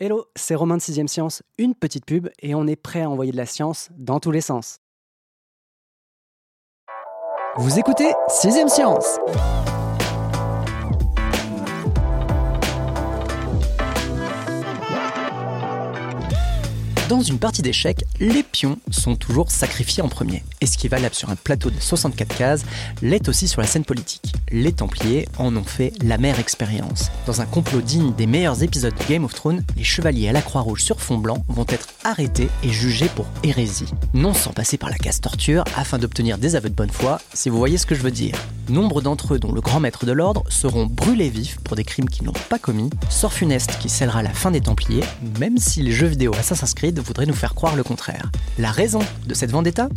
Hello, c'est Romain de 6ème Science, une petite pub et on est prêt à envoyer de la science dans tous les sens. Vous écoutez 6ème Science Dans une partie d'échecs, les pions sont toujours sacrifiés en premier. Et ce qui valable sur un plateau de 64 cases l'est aussi sur la scène politique. Les Templiers en ont fait la mère expérience. Dans un complot digne des meilleurs épisodes de Game of Thrones, les chevaliers à la Croix-Rouge sur fond blanc vont être arrêtés et jugés pour hérésie. Non sans passer par la case torture afin d'obtenir des aveux de bonne foi, si vous voyez ce que je veux dire. Nombre d'entre eux, dont le grand maître de l'ordre, seront brûlés vifs pour des crimes qu'ils n'ont pas commis. Sort funeste qui scellera la fin des Templiers, même si les jeux vidéo Assassin's Creed voudraient nous faire croire le contraire. La raison de cette vendetta?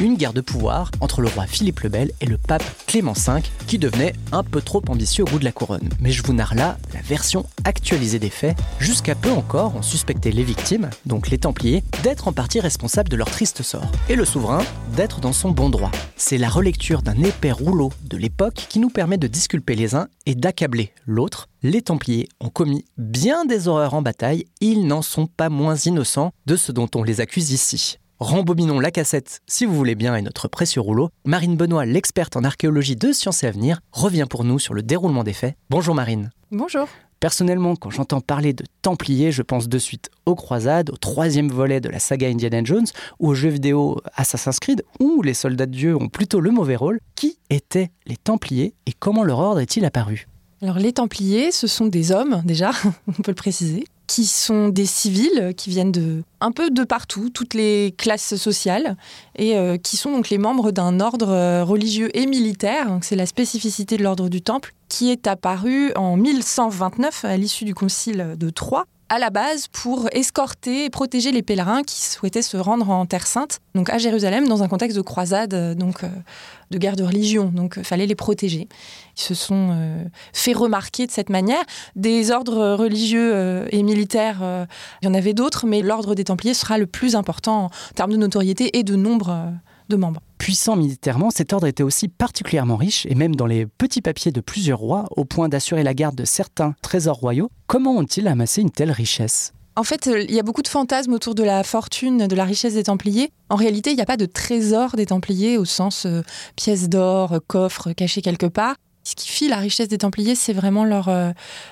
Une guerre de pouvoir entre le roi Philippe le Bel et le pape Clément V, qui devenait un peu trop ambitieux au goût de la couronne. Mais je vous narre là la version actualisée des faits. Jusqu'à peu encore, on suspectait les victimes, donc les Templiers, d'être en partie responsables de leur triste sort, et le souverain d'être dans son bon droit. C'est la relecture d'un épais rouleau de l'époque qui nous permet de disculper les uns et d'accabler l'autre. Les Templiers ont commis bien des horreurs en bataille, ils n'en sont pas moins innocents de ce dont on les accuse ici. Rembobinons la cassette, si vous voulez bien, et notre précieux rouleau. Marine Benoît, l'experte en archéologie de Sciences et Avenir, revient pour nous sur le déroulement des faits. Bonjour Marine. Bonjour. Personnellement, quand j'entends parler de Templiers, je pense de suite aux croisades, au troisième volet de la saga Indiana Jones, ou aux jeux vidéo Assassin's Creed, où les soldats de Dieu ont plutôt le mauvais rôle. Qui étaient les Templiers et comment leur ordre est-il apparu? Alors les Templiers, ce sont des hommes déjà, on peut le préciser, qui sont des civils qui viennent de un peu de partout, toutes les classes sociales, et euh, qui sont donc les membres d'un ordre euh, religieux et militaire. C'est la spécificité de l'ordre du Temple, qui est apparu en 1129 à l'issue du concile de Troyes à la base pour escorter et protéger les pèlerins qui souhaitaient se rendre en Terre Sainte, donc à Jérusalem, dans un contexte de croisade, euh, donc euh, de guerre de religion. Donc, il fallait les protéger. Ils se sont euh, fait remarquer de cette manière. Des ordres religieux et militaires, il y en avait d'autres, mais l'ordre des Templiers sera le plus important en termes de notoriété et de nombre de membres. Puissant militairement, cet ordre était aussi particulièrement riche, et même dans les petits papiers de plusieurs rois, au point d'assurer la garde de certains trésors royaux. Comment ont-ils amassé une telle richesse? En fait, il y a beaucoup de fantasmes autour de la fortune, de la richesse des Templiers. En réalité, il n'y a pas de trésor des Templiers au sens euh, pièces d'or, coffre caché quelque part. Ce qui fit la richesse des Templiers, c'est vraiment leur euh,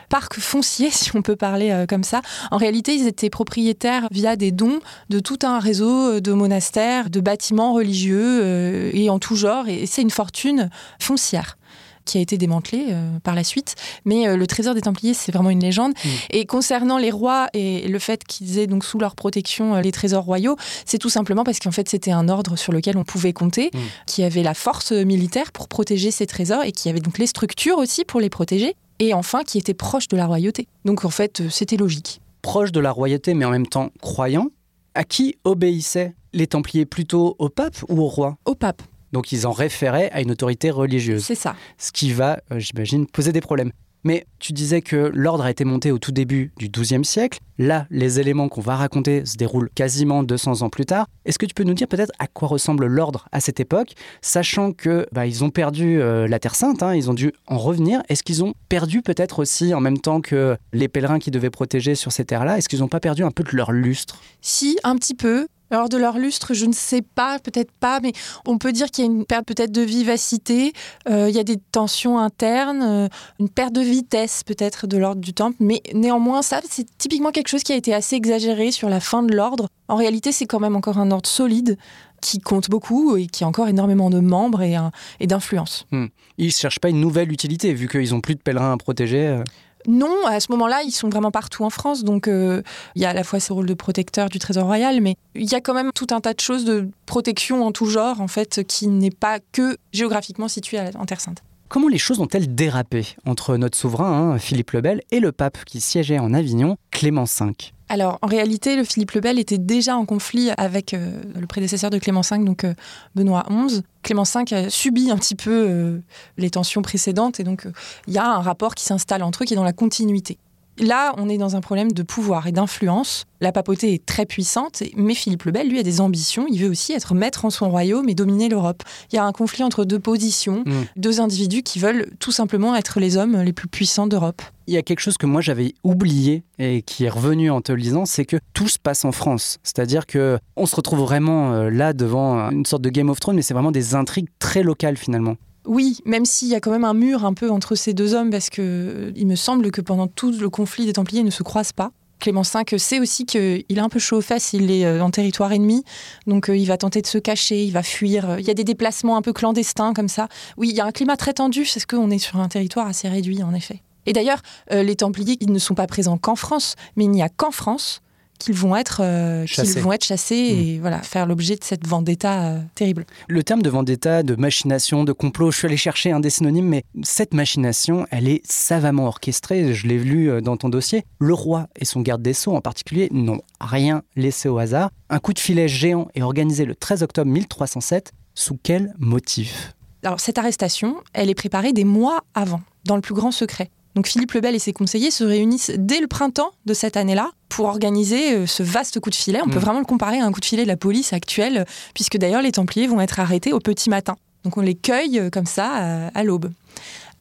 parc foncier, si on peut parler euh, comme ça. En réalité, ils étaient propriétaires via des dons de tout un réseau euh, de monastères, de bâtiments religieux et en tout genre. Et c'est une fortune foncière qui a été démantelé euh, par la suite. Mais euh, le trésor des Templiers, c'est vraiment une légende. Mm. Et concernant les rois et le fait qu'ils aient donc sous leur protection euh, les trésors royaux, c'est tout simplement parce qu'en fait c'était un ordre sur lequel on pouvait compter, mm. qui avait la force militaire pour protéger ces trésors et qui avait donc les structures aussi pour les protéger. Et enfin, qui était proche de la royauté. Donc en fait, c'était logique. Proche de la royauté, mais en même temps croyant. À qui obéissaient les Templiers? Plutôt au pape ou au roi? Au pape. Donc ils en référaient à une autorité religieuse. C'est ça. Ce qui va, euh, j'imagine, poser des problèmes. Mais tu disais que l'ordre a été monté au tout début du XIIe siècle. Là, les éléments qu'on va raconter se déroulent quasiment 200 ans plus tard. Est-ce que tu peux nous dire peut-être à quoi ressemble l'ordre à cette époque, sachant que bah, ils ont perdu euh, la Terre Sainte, hein, ils ont dû en revenir. Est-ce qu'ils ont perdu peut-être aussi en même temps que les pèlerins qui devaient protéger sur ces terres-là Est-ce qu'ils n'ont pas perdu un peu de leur lustre? Si, un petit peu. Alors de leur lustre, je ne sais pas, peut-être pas, mais on peut dire qu'il y a une perte peut-être de vivacité, euh, il y a des tensions internes, euh, une perte de vitesse peut-être de l'ordre du temple, mais néanmoins ça, c'est typiquement quelque chose qui a été assez exagéré sur la fin de l'ordre. En réalité, c'est quand même encore un ordre solide qui compte beaucoup et qui a encore énormément de membres et, d'influence. Hmm. Ils ne cherchent pas une nouvelle utilité, vu qu'ils n'ont plus de pèlerins à protéger. Non, à ce moment-là, ils sont vraiment partout en France. Donc, euh, il y a à la fois ce rôle de protecteur du Trésor royal, mais il y a quand même tout un tas de choses de protection en tout genre, en fait, qui n'est pas que géographiquement situé en Terre Sainte. Comment les choses ont-elles dérapé entre notre souverain, hein, Philippe le Bel, et le pape qui siégeait en Avignon, Clément V? Alors, en réalité, le Philippe le Bel était déjà en conflit avec euh, le prédécesseur de Clément V, donc euh, Benoît XI. Clément V a subi un petit peu euh, les tensions précédentes, et donc il y a un rapport qui s'installe entre eux qui est dans la continuité. Là, on est dans un problème de pouvoir et d'influence. La papauté est très puissante, mais Philippe le Bel, lui, a des ambitions. Il veut aussi être maître en son royaume et dominer l'Europe. Il y a un conflit entre deux positions, Mm. deux individus qui veulent tout simplement être les hommes les plus puissants d'Europe. Il y a quelque chose que moi j'avais oublié et qui est revenu en te le lisant, c'est que tout se passe en France. C'est-à-dire que on se retrouve vraiment euh, là devant une sorte de Game of Thrones, mais c'est vraiment des intrigues très locales finalement. Oui, même s'il y a quand même un mur un peu entre ces deux hommes, parce que euh, il me semble que pendant tout le conflit des Templiers ne se croisent pas. Clément V sait aussi qu'il est un peu chaud aux fesses, il est euh, en territoire ennemi, donc euh, il va tenter de se cacher, il va fuir. Il y a des déplacements un peu clandestins comme ça. Oui, il y a un climat très tendu, c'est ce qu'on est sur un territoire assez réduit en effet. Et d'ailleurs, les Templiers, ils ne sont pas présents qu'en France, mais il n'y a qu'en France qu'ils vont être euh, qu'ils vont être chassés et voilà faire l'objet de cette vendetta euh, terrible. Le terme de vendetta, de machination, de complot, je suis allé chercher un des synonymes, mais cette machination, elle est savamment orchestrée. Je l'ai lu euh, dans ton dossier. Le roi et son garde des Sceaux en particulier n'ont rien laissé au hasard. Un coup de filet géant est organisé le 13 octobre 1307. Sous quel motif? Alors cette arrestation, elle est préparée des mois avant, dans le plus grand secret. Donc Philippe le Bel et ses conseillers se réunissent dès le printemps de cette année-là pour organiser euh, ce vaste coup de filet. On peut Mm. vraiment le comparer à un coup de filet de la police actuelle, puisque d'ailleurs les Templiers vont être arrêtés au petit matin. Donc on les cueille euh, comme ça à l'aube.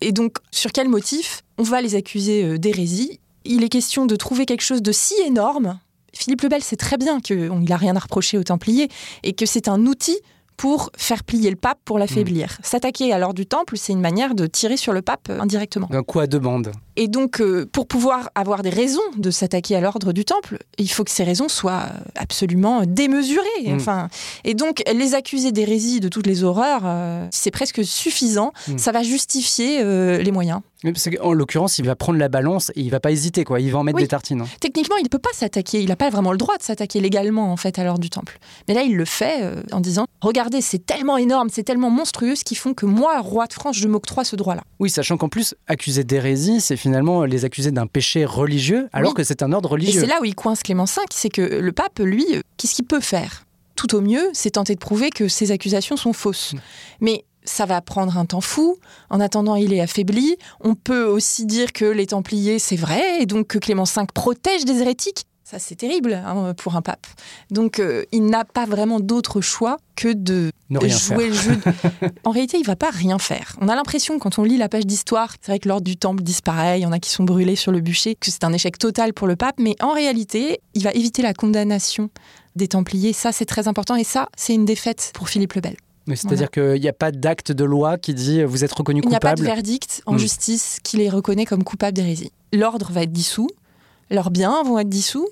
Et donc sur quel motif On va les accuser euh, d'hérésie? Il est question de trouver quelque chose de si énorme. Philippe le Bel sait très bien qu'il n'a rien à reprocher aux Templiers et que c'est un outil pour faire plier le pape, pour l'affaiblir. S'attaquer à l'ordre du temple, c'est une manière de tirer sur le pape euh, indirectement. Un coup à deux bandes. Et donc, euh, pour pouvoir avoir des raisons de s'attaquer à l'ordre du temple, il faut que ces raisons soient euh, absolument démesurées. Mm. Enfin, et donc, les accuser d'hérésie de toutes les horreurs, euh, c'est presque suffisant. Mm. Ça va justifier euh, les moyens. Parce qu'en l'occurrence, il va prendre la balance et il va pas hésiter, quoi. Il va en mettre Oui. des tartines. hein. Techniquement, il ne peut pas s'attaquer. Il n'a pas vraiment le droit de s'attaquer légalement, en fait, à l'ordre du temple. Mais là, il le fait euh, en disant Regardez, c'est tellement énorme, c'est tellement monstrueux, ce qui font que moi, roi de France, je m'octroie ce droit-là. Oui, sachant qu'en plus, accuser d'hérésie, c'est finalement les accuser d'un péché religieux, alors Oui. que c'est un ordre Et religieux. c'est là où il coince Clément V, c'est que le pape, lui, euh, qu'est-ce qu'il peut faire? Tout au mieux, c'est tenter de prouver que ces accusations sont fausses. Mm. Mais ça va prendre un temps fou. En attendant, il est affaibli. On peut aussi dire que les Templiers, c'est vrai, et donc que Clément V protège des hérétiques. Ça, c'est terrible hein, pour un pape. Donc, euh, il n'a pas vraiment d'autre choix que de Ne rien jouer le jeu. de- en réalité, il va pas rien faire. On a l'impression, quand on lit la page d'histoire, c'est vrai que l'ordre du temple disparaît, il y en a qui sont brûlés sur le bûcher, que c'est un échec total pour le pape, mais en réalité, il va éviter la condamnation des Templiers. Ça, c'est très important, et ça, c'est une défaite pour Philippe le Bel. C'est-à-dire qu'il n'y a pas d'acte de loi qui dit euh, vous êtes reconnu Il n'y a pas de coupable. verdict en Mm. justice qui les reconnaît comme coupables d'hérésie. L'ordre va être dissous, leurs biens vont être dissous.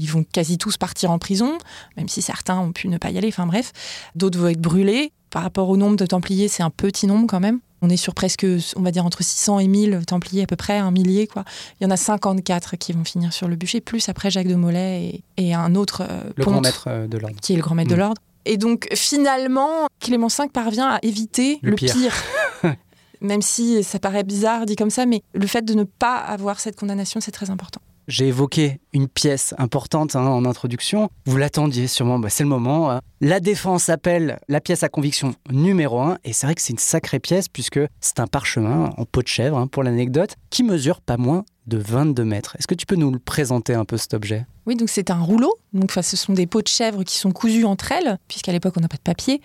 Ils vont quasi tous partir en prison, même si certains ont pu ne pas y aller, enfin bref. D'autres vont être brûlés. Par rapport au nombre de Templiers, c'est un petit nombre quand même. On est sur presque, on va dire, entre 600 et 1000 Templiers à peu près, un millier quoi. Il y en a 54 qui vont finir sur le bûcher, plus après Jacques de Molay et, et un autre euh, Le ponte grand maître euh, de l'ordre. qui est le grand maître de Mm. l'ordre. Et donc finalement, Clément V parvient à éviter Le le, pire. pire. Même si ça paraît bizarre dit comme ça, mais le fait de ne pas avoir cette condamnation, c'est très important. J'ai évoqué une pièce importante hein, en introduction. Vous l'attendiez sûrement, bah, c'est le moment. hein. La défense appelle la pièce à conviction numéro 1. Et c'est vrai que c'est une sacrée pièce puisque c'est un parchemin en peau de chèvre, hein, pour l'anecdote, qui mesure pas moins de 22 mètres. Est-ce que tu peux nous le présenter un peu cet objet? Oui, donc c'est un rouleau. Donc, enfin, ce sont des peaux de chèvre qui sont cousues entre elles, puisqu'à l'époque, on n'a pas de papier.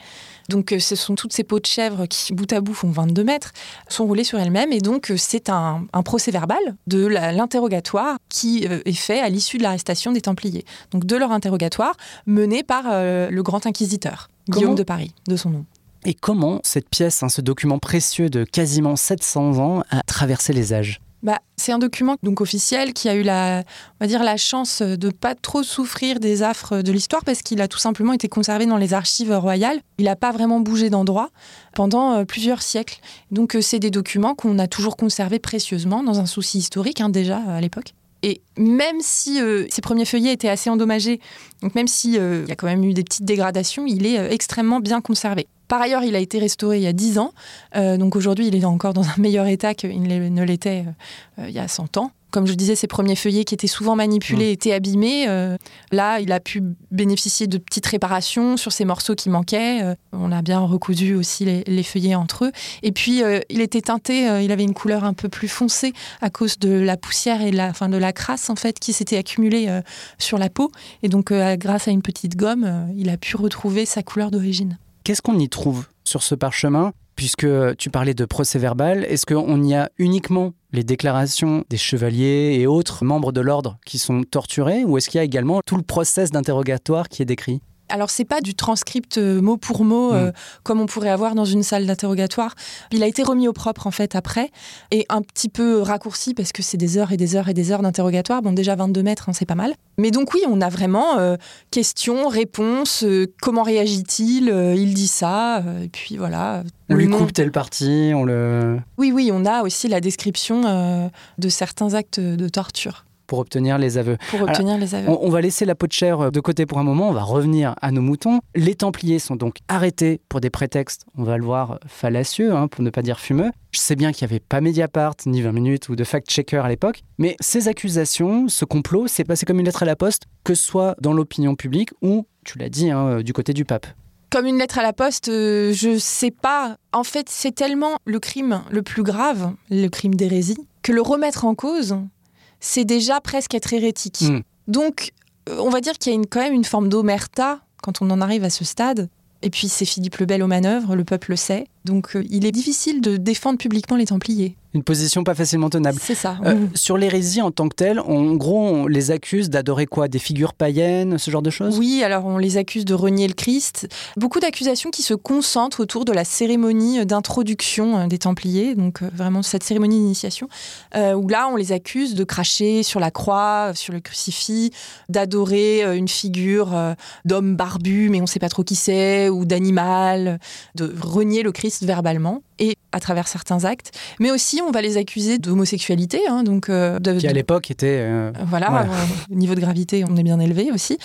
Donc, euh, ce sont toutes ces peaux de chèvre qui, bout à bout, font 22 mètres, sont roulées sur elles-mêmes. Et donc, euh, c'est un, un procès verbal de l'interrogatoire qui euh, est fait à l'issue de l'arrestation des Templiers. Donc, de leur interrogatoire mené par euh, le grand inquisiteur, Comment Guillaume de Paris, de son nom. Et comment cette pièce, hein, ce document précieux de quasiment 700 ans, a traversé les âges? Bah, c'est un document donc officiel qui a eu la, on va dire, la chance de pas trop souffrir des affres de l'histoire parce qu'il a tout simplement été conservé dans les archives royales. Il n'a pas vraiment bougé d'endroit pendant euh, plusieurs siècles. Donc euh, c'est des documents qu'on a toujours conservés précieusement dans un souci historique hein, déjà à l'époque. Et même si euh, ces premiers feuillets étaient assez endommagés, donc même s'il y a quand même eu des petites dégradations, il est extrêmement bien conservé. Par ailleurs, il a été restauré il y a 10 ans, euh, donc aujourd'hui il est encore dans un meilleur état qu'il ne l'était euh, euh, il y a 100 ans. comme je disais, ses premiers feuillets qui étaient souvent manipulés Mmh. étaient abîmés. Euh, là, il a pu bénéficier de petites réparations sur ces morceaux qui manquaient. On a bien recousu aussi les, les feuillets entre eux. Et puis, il était teinté, il avait une couleur un peu plus foncée à cause de la poussière et de la, enfin, de la crasse en fait qui s'était accumulée sur la peau. Et donc, grâce à une petite gomme, il a pu retrouver sa couleur d'origine. Qu'est-ce qu'on y trouve sur ce parchemin Puisque tu parlais de procès verbal, est-ce qu'on y a uniquement les déclarations des chevaliers et autres membres de l'ordre qui sont torturés ou est-ce qu'il y a également tout le process d'interrogatoire qui est décrit? Alors, c'est pas du transcript euh, mot pour mot euh, comme on pourrait avoir dans une salle d'interrogatoire. Il a été remis au propre en fait après et un petit peu raccourci parce que c'est des heures et des heures et des heures d'interrogatoire. Bon, déjà 22 mètres, hein, c'est pas mal. Mais donc oui, on a vraiment euh, questions, réponses. euh, comment réagit-il Euh, Il dit ça. et puis voilà. On lui coupe telle partie, on le Oui, oui, on a aussi la description de certains actes de torture pour obtenir les aveux. pour obtenir les aveux. On, on va laisser la peau de chair de côté pour un moment, on va revenir à nos moutons. Les Templiers sont donc arrêtés pour des prétextes, on va le voir, fallacieux, hein, pour ne pas dire fumeux. Je sais bien qu'il n'y avait pas Mediapart, ni 20 minutes ou de fact-checker à l'époque, mais ces accusations, ce complot, c'est passé comme une lettre à la poste, que ce soit dans l'opinion publique ou, tu l'as dit, hein, du côté du pape. Comme une lettre à la poste, euh, je sais pas. En fait, c'est tellement le crime le plus grave, le crime d'hérésie, que le remettre en cause, c'est déjà presque être hérétique. Mm. Donc, euh, on va dire qu'il y a une, quand même une forme d'omerta quand on en arrive à ce stade. Et puis, c'est Philippe le Bel aux manœuvres, le peuple le sait. Donc, euh, il est difficile de défendre publiquement les Templiers. Une position pas facilement tenable. C'est ça. Euh, Mm. sur l'hérésie en tant que telle, en gros, on les accuse d'adorer quoi? Des figures païennes, ce genre de choses? Oui, alors on les accuse de renier le Christ. Beaucoup d'accusations qui se concentrent autour de la cérémonie d'introduction euh, des Templiers, donc euh, vraiment cette cérémonie d'initiation, euh, où là on les accuse de cracher sur la croix, sur le crucifix, d'adorer une figure d'homme barbu, mais on ne sait pas trop qui c'est, ou d'animal, de renier le Christ verbalement et à travers certains actes. Mais aussi on va les accuser d'homosexualité, hein, donc euh, de- Qui à l'époque était. euh, voilà, euh, au niveau de gravité, on est bien élevé aussi.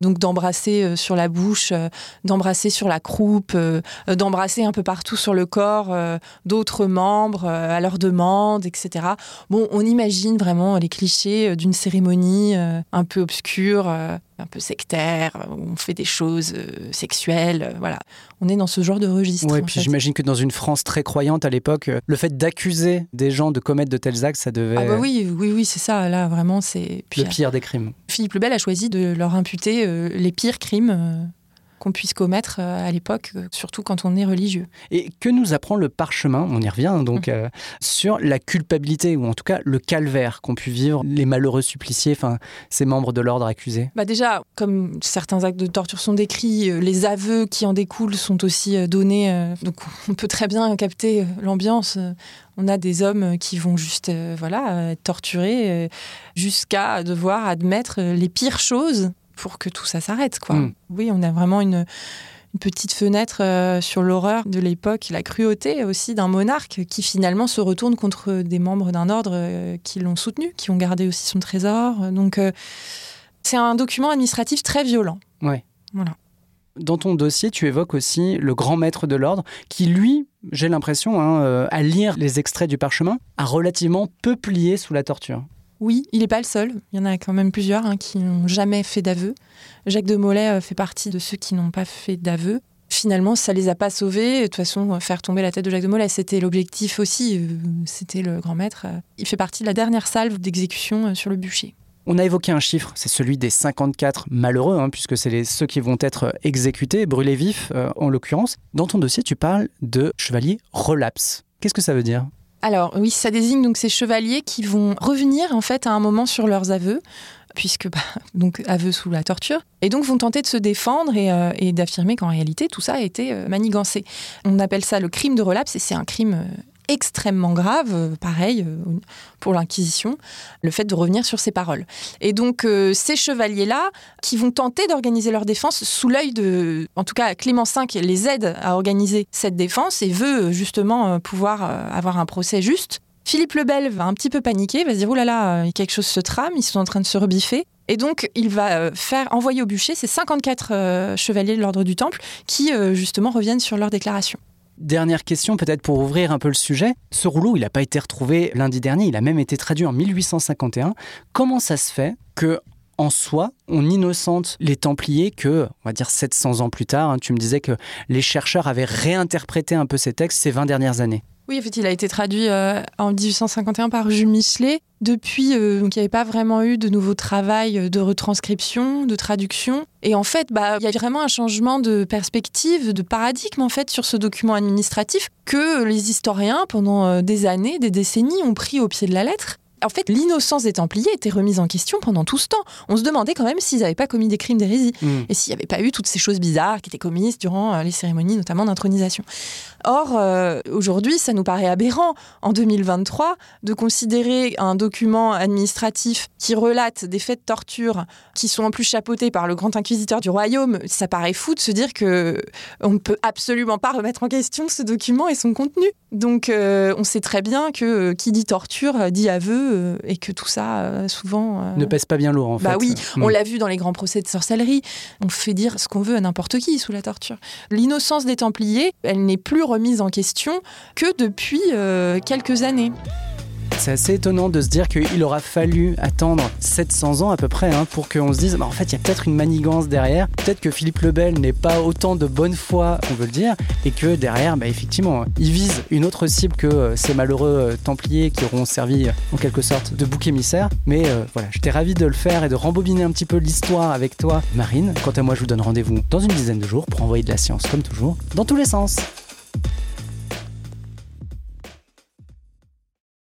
Donc d'embrasser sur la bouche, d'embrasser sur la croupe, d'embrasser un peu partout sur le corps d'autres membres à leur demande, etc. Bon, on imagine vraiment les clichés d'une cérémonie un peu obscure, un peu sectaire, où on fait des choses euh, sexuelles. euh, voilà, on est dans ce genre de registre. En puis j'imagine que dans une France très croyante à l'époque, euh, le fait d'accuser des gens de commettre de tels actes, ça devait Ah bah oui, oui, oui, c'est ça. Là, vraiment, c'est. Le pire des crimes. Philippe le Bel a choisi de leur imputer les pires crimes qu'on puisse commettre euh, à l'époque, euh, surtout quand on est religieux. Et que nous apprend le parchemin, on y revient Mmh. donc, euh, sur la culpabilité, ou en tout cas le calvaire qu'ont pu vivre les malheureux suppliciés, enfin ces membres de l'ordre accusés? Bah déjà, comme certains actes de torture sont décrits, les aveux qui en découlent sont aussi donnés. donc on peut très bien capter l'ambiance. On a des hommes qui vont juste voilà, être torturés jusqu'à devoir admettre les pires choses pour que tout ça s'arrête. quoi. Mm. Oui, on a vraiment une, une petite fenêtre euh, sur l'horreur de l'époque, la cruauté aussi d'un monarque qui finalement se retourne contre des membres d'un ordre euh, qui l'ont soutenu, qui ont gardé aussi son trésor. Donc euh, c'est un document administratif très violent. Ouais. Voilà. Dans ton dossier, tu évoques aussi le grand maître de l'ordre, qui lui, j'ai l'impression, hein, à lire les extraits du parchemin, a relativement peu plié sous la torture. Oui, il n'est pas le seul. Il y en a quand même plusieurs hein, qui n'ont jamais fait d'aveu. Jacques de Molay euh, fait partie de ceux qui n'ont pas fait d'aveu. Finalement, ça les a pas sauvés. De toute façon, faire tomber la tête de Jacques de Molay, c'était l'objectif aussi. Euh, C'était le grand maître. Il fait partie de la dernière salve d'exécution euh, sur le bûcher. On a évoqué un chiffre, c'est celui des 54 malheureux, hein, puisque c'est ceux qui vont être exécutés, brûlés vifs euh, en l'occurrence. Dans ton dossier, tu parles de chevaliers relapse. Qu'est-ce que ça veut dire? Alors oui, ça désigne donc ces chevaliers qui vont revenir en fait à un moment sur leurs aveux, puisque bah, donc aveux sous la torture, et donc vont tenter de se défendre et, euh, d'affirmer qu'en réalité tout ça a été euh, manigancé. On appelle ça le crime de relapse et c'est un crime euh, extrêmement grave, euh, pareil euh, pour l'Inquisition, le fait de revenir sur ses paroles. Et donc euh, ces chevaliers-là, qui vont tenter d'organiser leur défense sous l'œil de, en tout cas Clément V les aide à organiser cette défense et veut justement pouvoir avoir un procès juste. Philippe le Bel va un petit peu paniquer, va se dire oh là là, quelque chose se trame, ils sont en train de se rebiffer. Et donc, il va faire envoyer au bûcher ces 54 euh, chevaliers de l'ordre du Temple qui, justement, reviennent sur leur déclaration. Dernière question, peut-être pour ouvrir un peu le sujet. Ce rouleau, il n'a pas été retrouvé lundi dernier, il a même été traduit en 1851. Comment ça se fait que en soi, on innocente les Templiers que, on va dire 700 ans plus tard, hein, tu me disais que les chercheurs avaient réinterprété un peu ces textes ces 20 dernières années? Oui, en fait, il a été traduit euh, en 1851 par Jules Michelet. Depuis, euh, donc, il n'y avait pas vraiment eu de nouveau travail de retranscription, de traduction. Et en fait, bah, il y a vraiment un changement de perspective, de paradigme en fait sur ce document administratif que les historiens, pendant euh, des années, des décennies, ont pris au pied de la lettre en fait, l'innocence des Templiers était remise en question pendant tout ce temps. On se demandait quand même s'ils n'avaient pas commis des crimes d'hérésie mm. et s'il n'y avait pas eu toutes ces choses bizarres qui étaient commises durant euh, les cérémonies, notamment d'intronisation. Or, euh, aujourd'hui, ça nous paraît aberrant, en 2023, de considérer un document administratif qui relate des faits de torture qui sont en plus chapeautés par le grand inquisiteur du royaume. Ça paraît fou de se dire que on ne peut absolument pas remettre en question ce document et son contenu. Donc, euh, on sait très bien que qui dit torture dit aveu euh, et que tout ça, euh, souvent... Euh, ne pèse pas bien lourd, en bah fait. Bah oui, on l'a vu dans les grands procès de sorcellerie. On fait dire ce qu'on veut à n'importe qui sous la torture. L'innocence des Templiers, elle n'est plus remise en question que depuis quelques années. C'est assez étonnant de se dire qu'il aura fallu attendre 700 ans à peu près hein, pour qu'on se dise bah, en fait il y a peut-être une manigance derrière, peut-être que Philippe le Bel n'est pas autant de bonne foi on veut le dire et que derrière bah, effectivement il vise une autre cible que euh, ces malheureux euh, Templiers qui auront servi en quelque sorte de bouc émissaire. Mais euh, voilà, j'étais ravi de le faire et de rembobiner un petit peu l'histoire avec toi Marine. Quant à moi je vous donne rendez-vous dans une dizaine de jours pour envoyer de la science comme toujours dans tous les sens.